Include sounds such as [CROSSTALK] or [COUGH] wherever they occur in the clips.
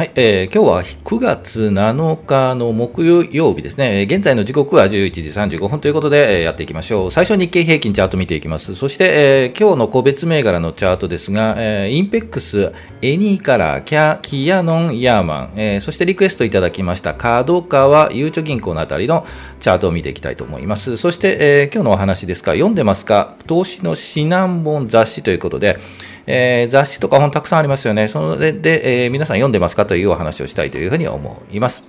はい、えー、今日は9月7日の木曜日ですね。現在の時刻は11時35分ということで、えー、やっていきましょう。最初日経平均チャート見ていきます。そして、えー、今日の個別銘柄のチャートですが、えー、インペックス、エニーカラー、キャ、キヤノン、ヤーマン、えー、そしてリクエストいただきましたカドカワ、ゆうちょ銀行のあたりのチャートを見ていきたいと思います。そして、えー、今日のお話ですか、読んでますか？投資の指南本雑誌ということで、えー、雑誌とか本たくさんありますよね。それで、えー、皆さん読んでますかというお話をしたいというふうに思います。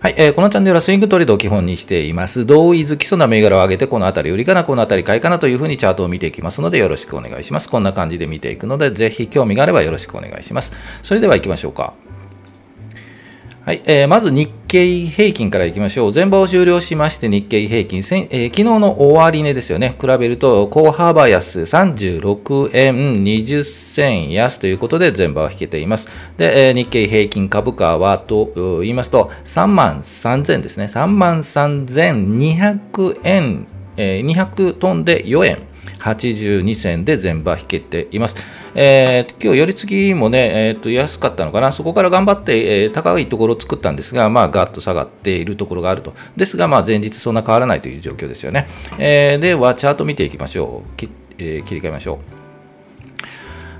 はい、えー、このチャンネルはスイングトレードを基本にしています。同意づ基礎な銘柄を上げて、このあたり売りかな、このあたり買いかなというふうにチャートを見ていきますので、よろしくお願いします。こんな感じで見ていくので、ぜひ興味があればよろしくお願いします。それでは行きましょうか。はい、えー、まず日経平均からいきましょう。前場を終了しまして日経平均、えー、昨日の終値ですよね。比べると、高幅安36円20銭安ということで前場は引けています。で、えー、日経平均株価はと言いますと、3万3000ですね。3万3200円、えー、200トンで4円。82銭で全場引けています。えー、今日、寄り付きもね、えー、と安かったのかな、そこから頑張って、えー、高いところを作ったんですが、まあ、ガッと下がっているところがあると。ですが、まあ、前日そんな変わらないという状況ですよね。えー、では、チャート見ていきましょう。きえー、切り替えましょう。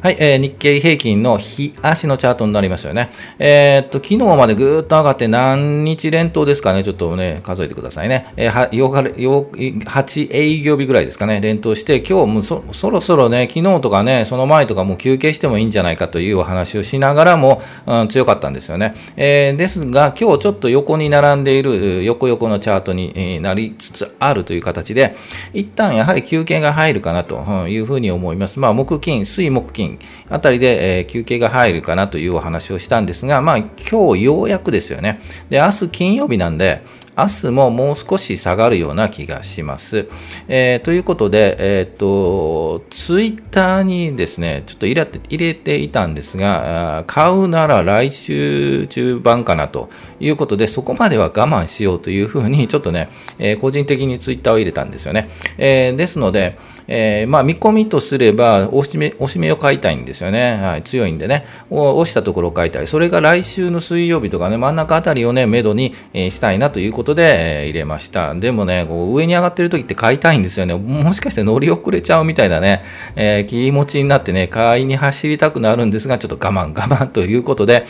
はい、えー、日経平均の日足のチャートになりますよね。えー、っと、昨日までぐーっと上がって何日連投ですかね、ちょっとね、数えてくださいね。えー、8、営業日ぐらいですかね、連投して、今日もそそろそろね、昨日とかね、その前とかもう休憩してもいいんじゃないかというお話をしながらも、うん、強かったんですよね。えー、ですが、今日ちょっと横に並んでいる、横横のチャートになりつつあるという形で、一旦やはり休憩が入るかなというふうに思います。まあ、木金、水木金、あたりで、えー、休憩が入るかなというお話をしたんですが、まあ、今日ようやくですよね。で、明日金曜日なんで、明日ももう少し下がるような気がします。えー、ということで、えっ、ー、と、ツイッターにですね、ちょっと入れて入れていたんですが、買うなら来週中盤かなということで、そこまでは我慢しようというふうに、ちょっとね、えー、個人的にツイッターを入れたんですよね。えー、ですので、えー、まあ、見込みとすれば、押し目、押し目を買いたいんですよね。はい、強いんでね。押したところを買いたい。それが来週の水曜日とかね、真ん中あたりをね、めどに、え、したいなということで、えー、入れました。でもね、こう上に上がってる時って買いたいんですよね。もしかして乗り遅れちゃうみたいなね、えー、気持ちになってね、買いに走りたくなるんですが、ちょっと我慢我慢ということで、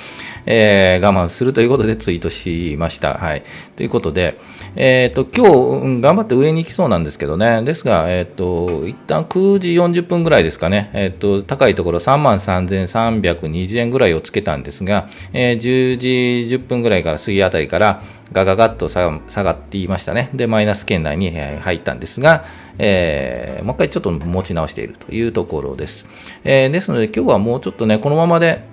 えー、我慢するということでツイートしました。はい。ということで、えっ、ー、と、今日、頑張って上に行きそうなんですけどね。ですが、えっ、と、一旦9時40分ぐらいですかね、えっ、と、高いところ3万3320円ぐらいをつけたんですが、えー、10時10分ぐらいから過ぎあたりからガガガッと下がっていましたね。で、マイナス圏内に入ったんですが、えー、もう一回ちょっと持ち直しているというところです。えー、ですので今日はもうちょっとね、このままで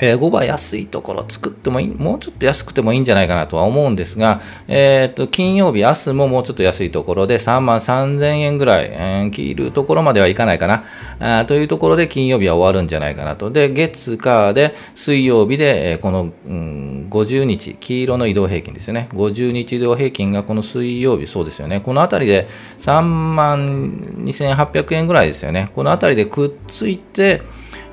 えー、5倍安いところ作ってもいい、もうちょっと安くてもいいんじゃないかなとは思うんですが、えっ、ー、と、金曜日、明日ももうちょっと安いところで3万3000円ぐらい、えー、切るところまではいかないかな、あというところで金曜日は終わるんじゃないかなと。で、月、火で、水曜日で、えー、この、うん、50日、黄色の移動平均ですよね。50日移動平均がこの水曜日、そうですよね。このあたりで3万2800円ぐらいですよね。このあたりでくっついて、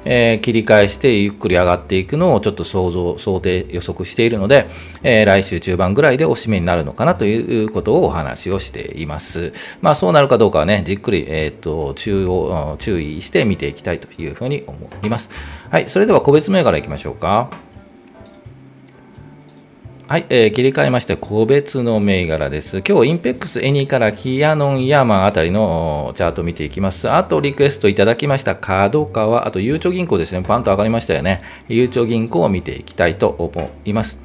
えー、切り返してゆっくり上がっていくのをちょっと想像、想定予測しているので、えー、来週中盤ぐらいで押し目になるのかなということをお話をしています。まあそうなるかどうかはね、じっくり、えっ、ー、と、注を、注意して見ていきたいというふうに思います。はい、それでは個別銘柄いきましょうか。はい、えー、切り替えまして、個別の銘柄です。今日、 INPEX、エニーカラー、キヤノン、ヤーマンあたりのチャートを見ていきます。あと、リクエストいただきました、 KADOKAWA、あと、ゆうちょ銀行ですね。パンと上がりましたよね。ゆうちょ銀行を見ていきたいと思います。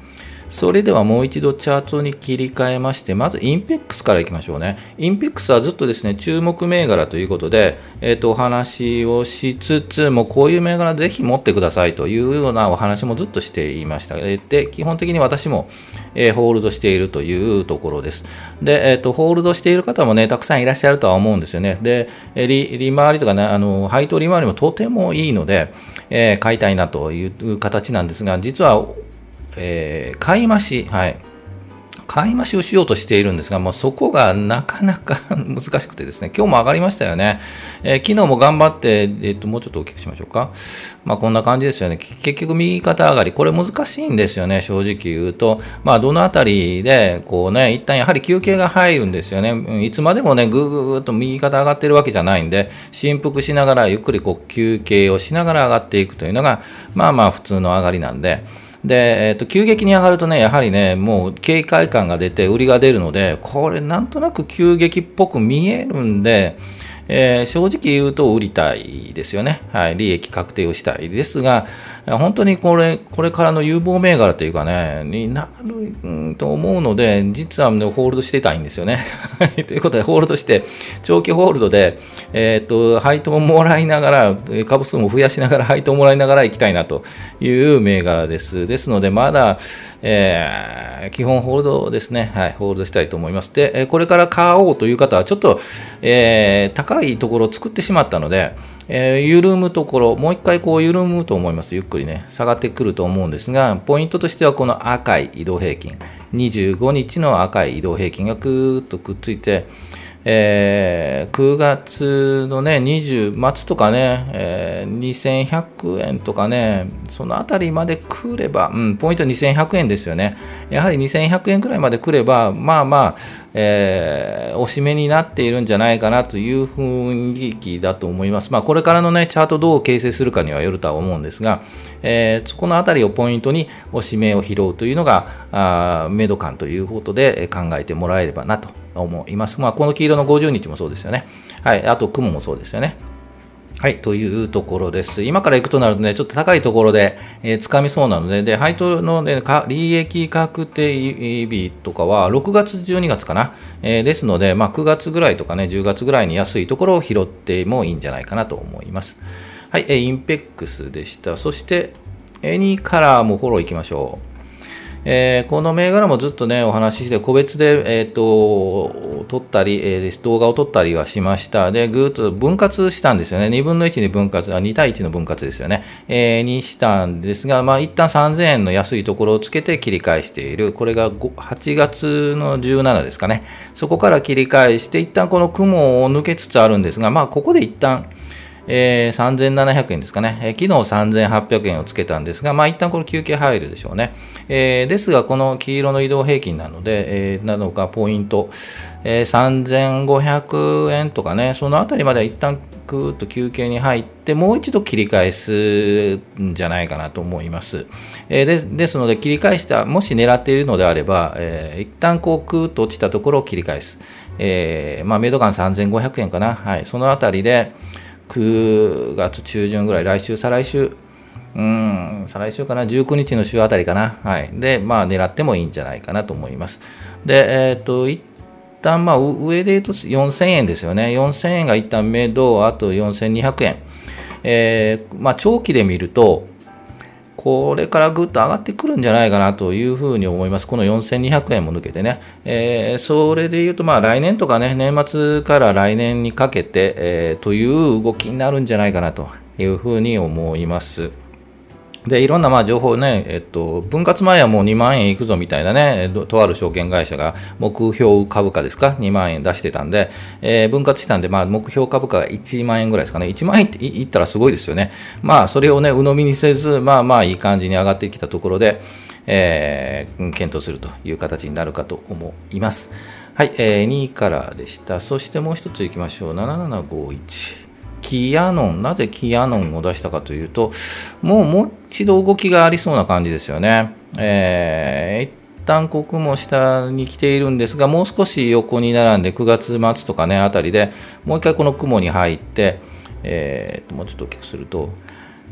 それではもう一度チャートに切り替えまして、まずインペックスからいきましょうね。インペックスはずっとですね、注目銘柄ということで、えっ、ー、と、お話をしつつ、もこういう銘柄ぜひ持ってくださいというようなお話もずっとしていました。で、基本的に私も、えー、ホールドしているというところです。で、えっ、ー、と、ホールドしている方もね、たくさんいらっしゃるとは思うんですよね。で、利利回りとかね、あの、配当利回りもとてもいいので、え買いたいなという形なんですが、実はえー、買い増し、はい。買い増しをしようとしているんですが、もうそこがなかなか [LAUGHS] 難しくてですね、今日も上がりましたよね。えー、昨日も頑張って、えっ、ー、と、もうちょっと大きくしましょうか。まあ、こんな感じですよね。結局、右肩上がり、これ難しいんですよね、正直言うと。まあ、どのあたりで、こうね、一旦やはり休憩が入るんですよね。いつまでもね、ぐーぐーっと右肩上がってるわけじゃないんで、振幅しながら、ゆっくりこう休憩をしながら上がっていくというのが、まあまあ普通の上がりなんで、で、えっと、急激に上がるとね、やはりね、もう警戒感が出て、売りが出るので、これ、なんとなく急激っぽく見えるんで、えー、正直言うと売りたいですよね。はい。利益確定をしたいですが、本当にこれ、これからの有望銘柄というかね、になる、と思うので、実は、ね、ホールドしてたいんですよね。[LAUGHS] ということで、ホールドして、長期ホールドで、えっ、と、配当もらいながら、株数も増やしながら、配当もらいながら行きたいなという銘柄です。ですので、まだ、えー、基本ホールドですね。はい、ホールドしたいと思います。で、これから買おうという方は、ちょっと、えー、高いところを作ってしまったので、えー、緩むところ、もう一回こう緩むと思います。ゆっくりね、下がってくると思うんですが、ポイントとしてはこの赤い移動平均、25日の赤い移動平均がぐーっとくっついて、えー、9月のね、20末とかね、えー、2100円とかね、そのあたりまで来れば、うん、ポイント2100円ですよね。やはり2100円くらいまで来れば、まあまあ、えー、おしめになっているんじゃないかなという雰囲気だと思います。まあ、これからのね、チャートどう形成するかにはよるとは思うんですが、えー、そこのあたりをポイントにおしめを拾うというのが、あメド感ということで考えてもらえればなと思います。まあ、この黄色の50日もそうですよね。はい。あと、雲もそうですよね。はい、というところです。今から行くとなるとね、ちょっと高いところで、えー、掴みそうなので、で、配当の、ね、利益確定日とかは6月、12月かな。えー、ですので、まあ、9月ぐらいとかね、10月ぐらいに安いところを拾ってもいいんじゃないかなと思います。はい、えー、 INPEX でした。そして、エニーカラーもフォロー行きましょう。えー、この銘柄もずっとね、お話しして、個別で、え、ー、と、撮ったり、えー、動画を撮ったりはしました。で、ぐーっと分割したんですよね。2分の1に分割、あ、2対1の分割ですよね。えー、にしたんですが、まあ、一旦3000円の安いところをつけて切り返している。これが8月の17ですかね。そこから切り返して、一旦この雲を抜けつつあるんですが、まあ、ここで一旦、えー、3700円ですかね、えー、昨日3800円をつけたんですが、まあ一旦これ休憩入るでしょうね。えー、ですが、この黄色の移動平均なので、えー、なのかポイント、えー、3500円とかね、そのあたりまでは一旦ぐーっと休憩に入って、もう一度切り返すんじゃないかなと思います。え、でですので、切り返した、もし狙っているのであれば、えー、一旦こう、クーッと落ちたところを切り返す。えー、まあ、メド感3500円かな。はい、そのあたりで、9月中旬ぐらい、来週、再来週、うん、再来週かな、19日の週あたりかな。はい。で、まあ、狙ってもいいんじゃないかなと思います。で、えっ、と、一旦、まあ、上で言うと4000円ですよね。4000円が一旦目処、あと4200円。えー、まあ、長期で見ると、これからぐっと上がってくるんじゃないかなというふうに思います。この4200円も抜けてね。えー、それで言うと、まあ来年とかね、年末から来年にかけて、えー、という動きになるんじゃないかなというふうに思います。で、いろんなまあ情報ね、えっと、分割前はもう2万円いくぞみたいなね、とある証券会社が目標株価ですか、2万円出してたんで、えー、分割したんで、まあ目標株価が1万円ぐらいですかね。1万円って言ったらすごいですよね。まあそれをね、鵜呑みにせず、まあまあいい感じに上がってきたところで、えー、検討するという形になるかと思います。はい、えー、2位からでした。そしてもう一ついきましょう。7751。キアノン、なぜキアノンを出したかというと、もうもう一度動きがありそうな感じですよね。えー、一旦ここも下に来ているんですが、もう少し横に並んで9月末とかね、あたりでもう一回この雲に入って、えー、もうちょっと大きくすると、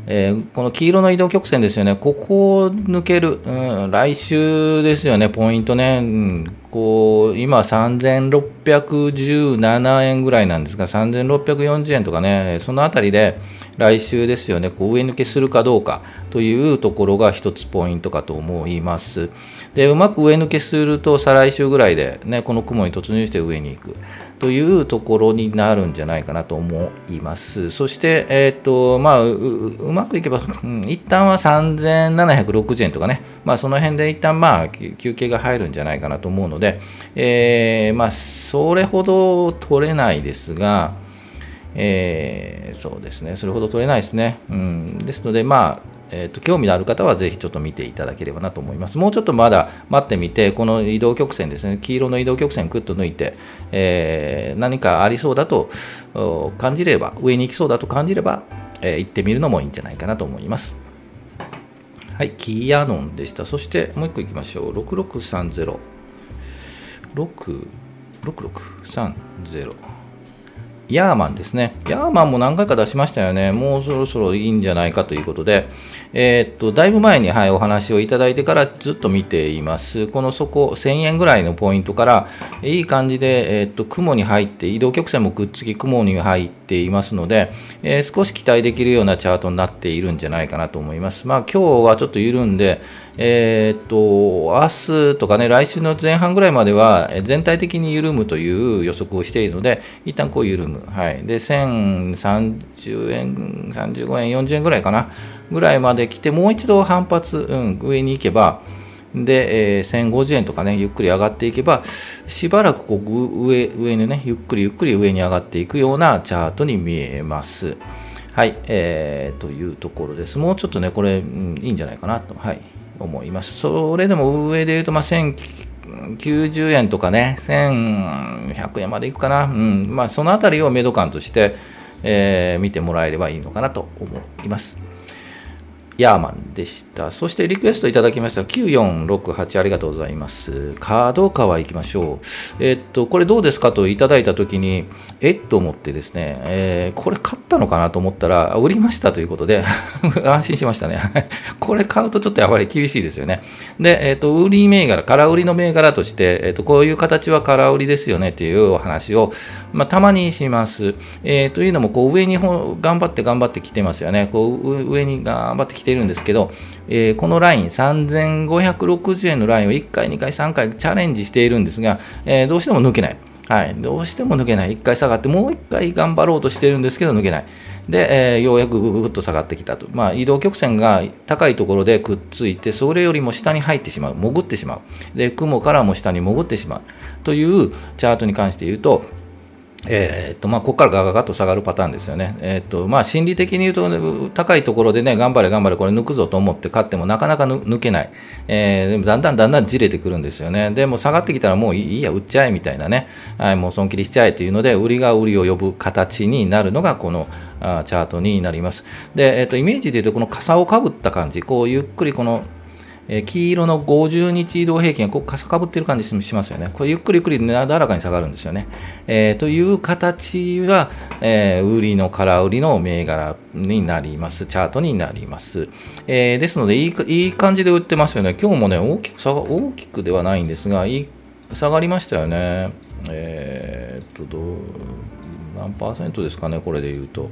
えー、この黄色の移動曲線ですよね、ここを抜ける、うん、来週ですよね、ポイントね、うん、こう今、3617円ぐらいなんですが、3640円とかね、そのあたりで来週ですよね、こう上抜けするかどうか。というところが一つポイントかと思います。でうまく上抜けすると、再来週ぐらいで、ね、この雲に突入して上に行く。というところになるんじゃないかなと思います。そして、えーとまあ、ううまくいけば、うん、一旦は3760円とかね、まあ、その辺で一旦まあ休憩が入るんじゃないかなと思うので、えー、まあ、それほど取れないですが、えー、そうですね、それほど取れないですね。うん、ですので、まあ、えーと、興味のある方はぜひちょっと見ていただければなと思います。もうちょっとまだ待ってみて、この移動曲線ですね、黄色の移動曲線ぐっと抜いて、えー、何かありそうだと感じれば、上に行きそうだと感じれば、えー、行ってみるのもいいんじゃないかなと思います。はい、キーアノンでした。そしてもう一個行きましょう。6630。6630。ヤーマンですね。ヤーマンも何回か出しましたよね。もうそろそろいいんじゃないかということで、えー、っと、だいぶ前に、はい、お話をいただいてからずっと見ています。この底、1000円ぐらいのポイントから、いい感じで、えー、っと、雲に入って、移動曲線もくっつき、雲に入ってていますので、えー、少し期待できるようなチャートになっているんじゃないかなと思います。まあ、今日はちょっと緩んで、えー、っと、明日とかね、来週の前半ぐらいまでは全体的に緩むという予測をしているので、一旦こう緩む。はい。で、1030円、35円、40円ぐらいかな、ぐらいまで来て、もう一度反発、うん、上に行けば、で、えー、1050円とかね、ゆっくり上がっていけば、しばらくこう上上にね、ゆっくりゆっくり上に上がっていくようなチャートに見えます。はい、えー、というところです。もうちょっとね、これ、うん、いいんじゃないかなと。はい。思います。それでも上で言うと、まあ、1090円とかね、1100円までいくかな。うん。まあ、そのあたりをメド感として、えー、見てもらえればいいのかなと思います。ヤーマンでした。そしてリクエストいただきました9468ありがとうございます。カードカワ行きましょう。えっと、これどうですかといただいたときに、えっと思ってですね、えー、これ買ったのかなと思ったら、売りましたということで [LAUGHS] 安心しましたね。[LAUGHS] これ買うとちょっとやっぱり厳しいですよね。で、えっと、売り銘柄、空売りの銘柄として、えっと、こういう形は空売りですよねというお話を、まあ、たまにします。えー、というのも、こう上に頑張って頑張ってきてますよね。こう上に頑張ってきているんですけど、えー、このライン、3560円のラインを1回、2回、3回チャレンジしているんですが、えー、どうしても抜けない。はい、どうしても抜けない。1回下がって、もう1回頑張ろうとしているんですけど、抜けない。で、えー、ようやくぐぐぐっと下がってきたと。まあ、移動曲線が高いところでくっついて、それよりも下に入ってしまう。潜ってしまう。で、雲からも下に潜ってしまう。というチャートに関して言うと、えー、っとまあ、ここからガガガッと下がるパターンですよね。えー、っとまあ、心理的に言うと、ね、高いところでね、頑張れ頑張れ、これ抜くぞと思って買ってもなかなか抜けない。えー、でもだんだんだんだんじれてくるんですよね。でも下がってきたらもういいや、売っちゃえみたいなね。はい、もう損切りしちゃえというので、売りが売りを呼ぶ形になるのがこのあチャートになります。で、えっとイメージで言うと、この傘をかぶった感じ、こうゆっくりこのえ黄色の50日移動平均がこうかさかぶってる感じしますよね。これゆっくりゆっくりなだらかに下がるんですよね。えー、という形が、えー、売りの空売りの銘柄になります。チャートになります。えー、ですのでいい、いい感じで売ってますよね。今日もね、大きく下が、大きくではないんですが、いい下がりましたよね。えー、っと、どう、何パーセントですかね、これで言うと。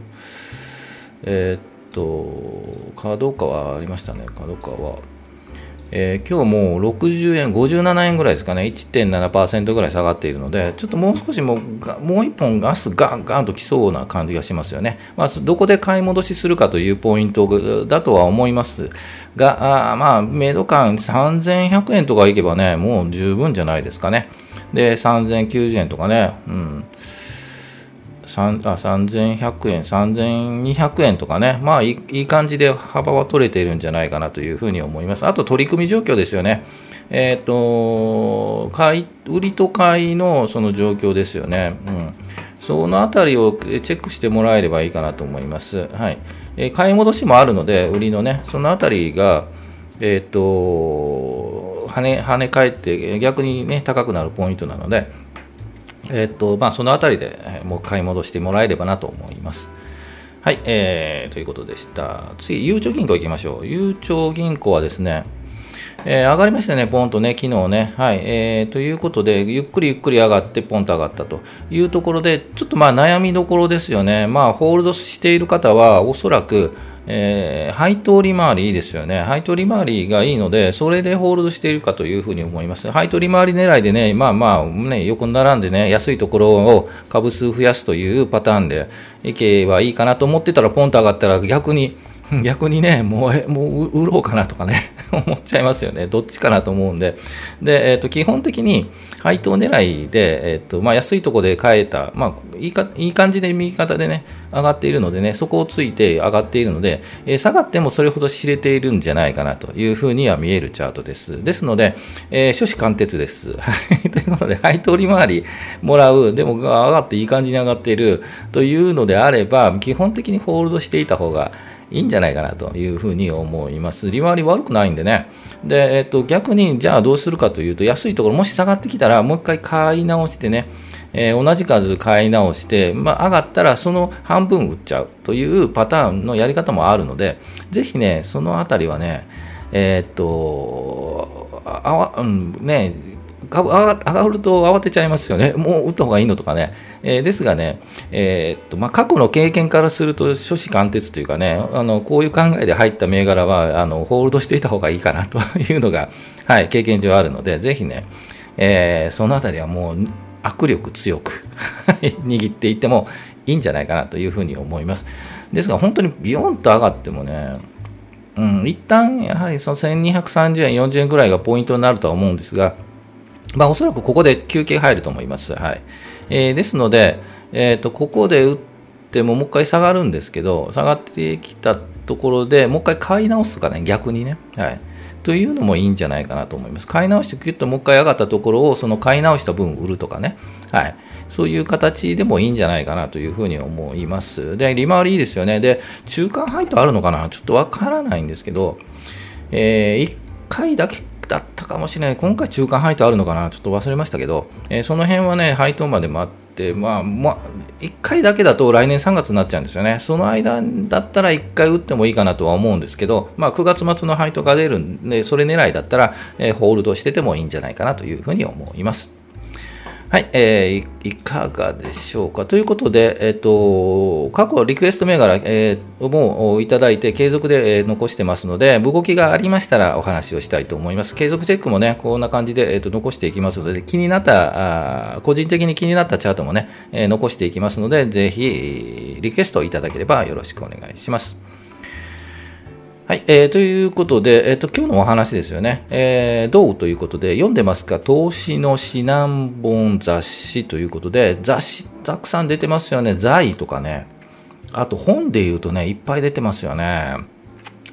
えー、っと、カード価はありましたね、カード価は。えー、今日も60円、57円ぐらいですかね、1.7%ぐらい下がっているので、ちょっともう少しもう、もう一本ガスガンガンときそうな感じがしますよね。まあ、どこで買い戻しするかというポイントだとは思いますが、あまあ、メイド感3100円とかいけばね、もう十分じゃないですかね。で、3090円とかね、うん。3100円、3200円とかね、まあいい感じで幅は取れているんじゃないかなというふうに思います。あと取り組み状況ですよね。えっ、ー、と、買い、売りと買いのその状況ですよね。うん。そのあたりをチェックしてもらえればいいかなと思います。はい。えー、買い戻しもあるので、売りのね、そのあたりが、えっ、ー、と、跳ね、跳ね返って逆にね、高くなるポイントなので、えっと、まあ、そのあたりでもう買い戻してもらえればなと思います。はい、えー、ということでした。次、ゆうちょ銀行行きましょう。ゆうちょ銀行はですね、えー、上がりましたね、ポンとね、昨日ね。はい。えー、ということで、ゆっくりゆっくり上がって、ポンと上がったというところで、ちょっとまあ悩みどころですよね。まあ、ホールドしている方は、おそらく、えー、配当利回りいいですよね。配当利回りがいいので、それでホールドしているかというふうに思います。配当利回り狙いでね、まあまあ、ね、横に並んでね、安いところを株数増やすというパターンでいけばいいかなと思ってたら、ポンと上がったら逆に、逆にね、もう、もう売ろうかなとかね、[LAUGHS] 思っちゃいますよね。どっちかなと思うんで。で、えっ、ー、と、基本的に配当狙いで、えっ、ー、と、まあ、安いとこで買えた、まあ、いいか、いい感じで右肩でね、上がっているのでね、そこをついて上がっているので、えー、下がってもそれほど知れているんじゃないかなというふうには見えるチャートです。ですので、えー、諸子貫徹です。[LAUGHS] ということで、配当利回りもらう、でも上がっていい感じに上がっているというのであれば、基本的にホールドしていた方がいいんじゃないかなというふうに思います。利回り悪くないんでね。で、えっと、逆に、じゃあどうするかというと、安いところ、もし下がってきたら、もう一回買い直してね、えー、同じ数買い直して、まあ、上がったらその半分売っちゃうというパターンのやり方もあるので、ぜひね、そのあたりはね、えー、っと、あわ、うん、ね、上がると慌てちゃいますよね。もう打った方がいいのとかね。えー、ですがね、えー、っとまあ、過去の経験からすると、初子貫徹というかね、あのこういう考えで入った銘柄はあのホールドしていた方がいいかなというのが、はい、経験上あるので、ぜひね、えー、そのあたりはもう握力強く握っていってもいいんじゃないかなというふうに思います。ですが、本当にビヨンと上がってもね、うん、一旦やはりその1230円、40円ぐらいがポイントになるとは思うんですが、まあ、おそらくここで休憩入ると思います。はいえー、ですので、えーと、ここで打ってももう一回下がるんですけど、下がってきたところでもう一回買い直すとかね、逆にね。はいというのもいいんじゃないかなと思います。買い直してキュッともう一回上がったところをその買い直した分売るとかね。はい。そういう形でもいいんじゃないかなというふうに思います。で、利回りいいですよね。で、中間配当あるのかな？ちょっとわからないんですけど、えー、1回だけだったかもしれない、今回中間配当あるのかな、ちょっと忘れましたけど、えー、その辺はね、配当までもあって、まあ、まあ、1回だけだと来年3月になっちゃうんですよね、その間だったら1回打ってもいいかなとは思うんですけど、まあ、9月末の配当が出るんで、それ狙いだったら、えー、ホールドしててもいいんじゃないかなというふうに思います。はい、えー、いかがでしょうか？ということで、えっ、ー、と、過去リクエスト銘柄、えー、もいただいて継続で、えー、残してますので、動きがありましたらお話をしたいと思います。継続チェックもね、こんな感じで、えーと、残していきますので、気になったあ、個人的に気になったチャートもね、えー、残していきますので、ぜひ、リクエストいただければよろしくお願いします。はい、えー、ということで、えーと、今日のお話ですよね、えー、どうということで、読んでますか、投資の指南本雑誌ということで、雑誌たくさん出てますよね、財とかね、あと本で言うとね、いっぱい出てますよね。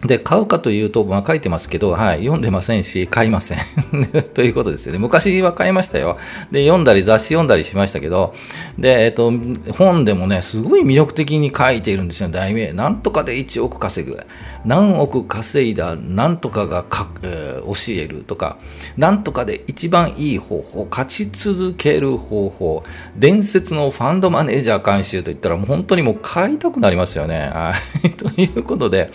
で、買うかというと、まあ、書いてますけど、はい、読んでませんし、買いません [LAUGHS] ということですよね。昔は買いましたよ。で、読んだり、雑誌読んだりしましたけど、で、えっと、本でもね、すごい魅力的に書いているんですよ、題名。なんとかで1億稼ぐ。何億稼いだ、なんとかがか、えー、教えるとか、なんとかで一番いい方法、勝ち続ける方法、伝説のファンドマネージャー監修といったら、もう本当にもう買いたくなりますよね。はい。[LAUGHS] ということで、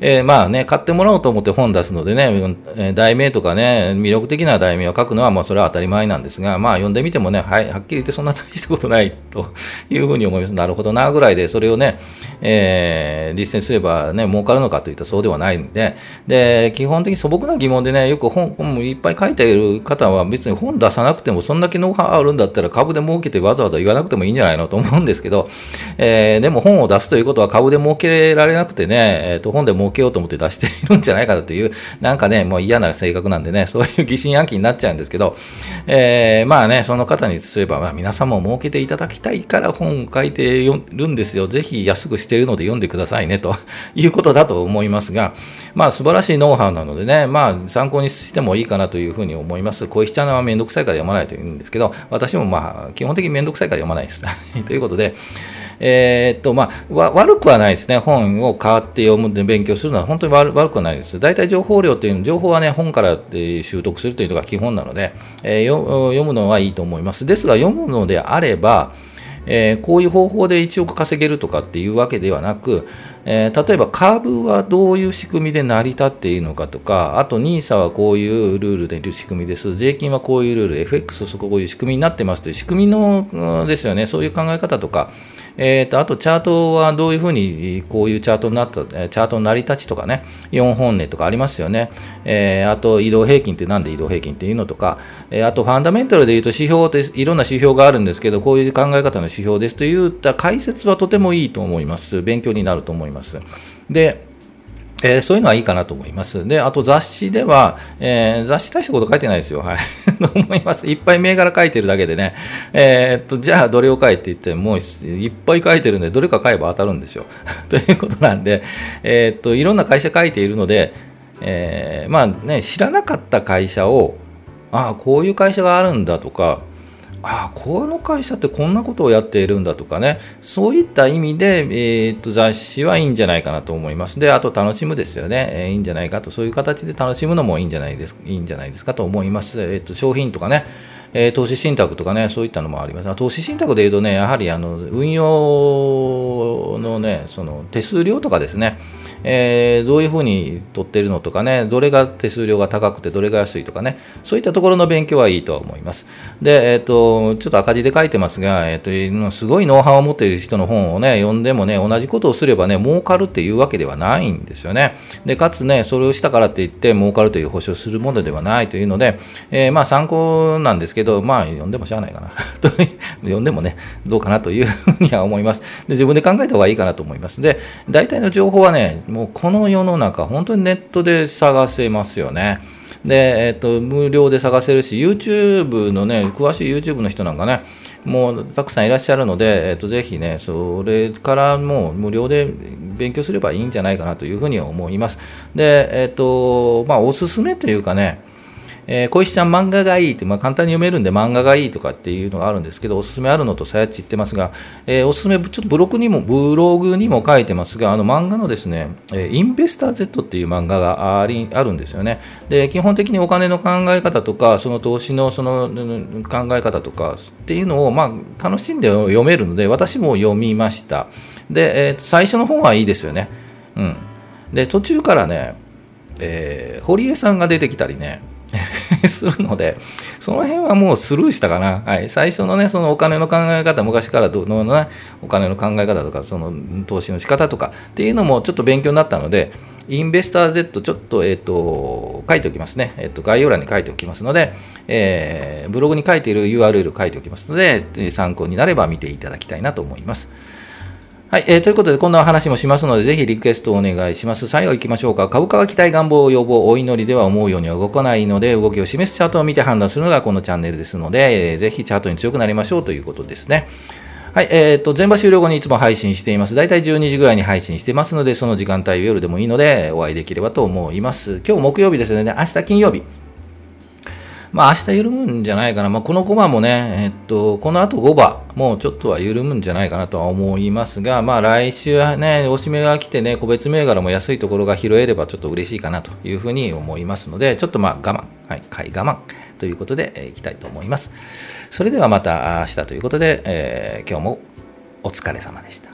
えー、まあね、買ってもらおうと思って本出すのでね、題名とかね、魅力的な題名を書くのは、まあそれは当たり前なんですが、まあ読んでみてもね、はい、はっきり言ってそんな大したことないというふうに思います。なるほどな、ぐらいで、それをね、えー、実践すればね、儲かるのかといったらそうではないんで、で、基本的に素朴な疑問でね、よく本、本もいっぱい書いている方は別に本出さなくても、そんだけノウハウあるんだったら株で儲けてわざわざ言わなくてもいいんじゃないのと思うんですけど、えー、でも本を出すということは株で儲けられなくてね、えっ、ー、と、本で儲けようと思って出しているんじゃないかなという、なんかね、もう嫌な性格なんでね、[LAUGHS] そういう疑心暗鬼になっちゃうんですけど、えー、まあね、その方にすれば、まあ、皆さんも儲けていただきたいから本を書いてるんですよ。ぜひ安くしているので読んでくださいね、ということだと思いますが、まあ素晴らしいノウハウなのでね、まあ参考にしてもいいかなというふうに思います。小石ちゃんはめんどくさいから読まないというんですけど、私もまあ基本的にめんどくさいから読まないです。[LAUGHS] ということで、えー、っと、まあ、悪くはないですね。本を買って読むで勉強するのは本当に悪くはないです。大体情報量というの、情報はね、本から習得するというのが基本なので、えー、読むのはいいと思います。ですが、読むのであれば、えー、こういう方法で1億稼げるとかっていうわけではなく、えー、例えば株はどういう仕組みで成り立っているのかとか、あと NISA はこういうルールで仕組みです、税金はこういうルール、FX そここういう仕組みになってますという仕組みのですよね、そういう考え方とか、えーと、あとチャートはどういうふうにこういうチャートになった、チャートの成り立ちとかね、4本音とかありますよね。えー、あと移動平均ってなんで移動平均っていうのとか、えー、あとファンダメンタルでいうと指標っていろんな指標があるんですけど、こういう考え方の指標ですといった解説はとてもいいと思います。勉強になると思います。で、えー、そういうのはいいかなと思います。で、あと雑誌では、えー、雑誌大したこと書いてないですよ。はい。[LAUGHS] と思います。いっぱい銘柄書いてるだけでね。えー、っと、じゃあどれを書いて言っても、いっぱい書いてるんで、どれか買えば当たるんですよ。[LAUGHS] ということなんで、えっと、いろんな会社書いているので、えまあね、知らなかった会社を、ああ、こういう会社があるんだとか、ああこの会社ってこんなことをやっているんだとかね。そういった意味で、えー、と雑誌はいいんじゃないかなと思います。であと楽しむですよね、えー、いいんじゃないかと。そういう形で楽しむのもいいんじゃないですいいんじゃないですかと思います、えー、と商品とかね。えー、投資信託とかね、そういったのもあります。投資信託でいうとね、やはりあの運用のね、その手数料とかですね、えー、どういうふうに取ってるのとかね、どれが手数料が高くてどれが安いとかね、そういったところの勉強はいいと思います。で、えっ、ー、と、ちょっと赤字で書いてますが、えっ、ー、と、すごいノウハウを持っている人の本をね、読んでもね、同じことをすればね、儲かるっていうわけではないんですよね。で、かつね、それをしたからって言って儲かるという保証するものではないというので、えー、まあ参考なんですけど、まあ読んでもしゃあないかな。[LAUGHS] 読んでもね、どうかなというふうには思います。で、自分で考えた方がいいかなと思います。で、大体の情報はね、もうこの世の中、本当にネットで探せますよね。で、えっと、無料で探せるし、YouTube のね、詳しい YouTube の人なんかね、もうたくさんいらっしゃるので、えっと、ぜひね、それからもう無料で勉強すればいいんじゃないかなというふうに思います。で、えっと、まあ、おすすめというかね、えー、小石ちゃん漫画がいいって、まあ、簡単に読めるんで漫画がいいとかっていうのがあるんですけど、おすすめあるのとさやっち言ってますが、えー、おすすめ、ちょっとブログにも、ブログにも書いてますが、あの漫画のですね、え、インベスター Z っていう漫画がありあるんですよね。で、基本的にお金の考え方とか、その投資のその考え方とかっていうのを、まあ、楽しんで読めるので、私も読みました。で、えー、最初の本はいいですよね。うん。で、途中からね、えー、堀江さんが出てきたりね、するので、その辺はもうスルーしたかな。はい。最初のね、そのお金の考え方、昔からどのね、お金の考え方とか、その投資の仕方とかっていうのもちょっと勉強になったので、インベスター Z ちょっと、えっ、ー、と、書いておきますね。えっ、ー、と、概要欄に書いておきますので、えー、ブログに書いている URL 書いておきますので、参考になれば見ていただきたいなと思います。はい、えー、ということで、こんな話もしますので、ぜひリクエストをお願いします。最後行きましょうか。株価は期待、願望を、要望、お祈りでは思うようには動かないので、動きを示すチャートを見て判断するのがこのチャンネルですので、えー、ぜひチャートに強くなりましょうということですね。はい、えっ、ー、と、全場終了後にいつも配信しています。だいたい12時ぐらいに配信していますので、その時間帯夜でもいいので、お会いできればと思います。今日木曜日ですよね。明日金曜日。まあ明日緩むんじゃないかな、まあ、この駒もね、えっと、この後5番、もうちょっとは緩むんじゃないかなとは思いますが、まあ来週はね、おしめが来てね、個別銘柄も安いところが拾えればちょっと嬉しいかなというふうに思いますので、ちょっとまあ我慢、はい、買い我慢ということで、えー、いきたいと思います。それではまた明日ということで、えー、今日もお疲れ様でした。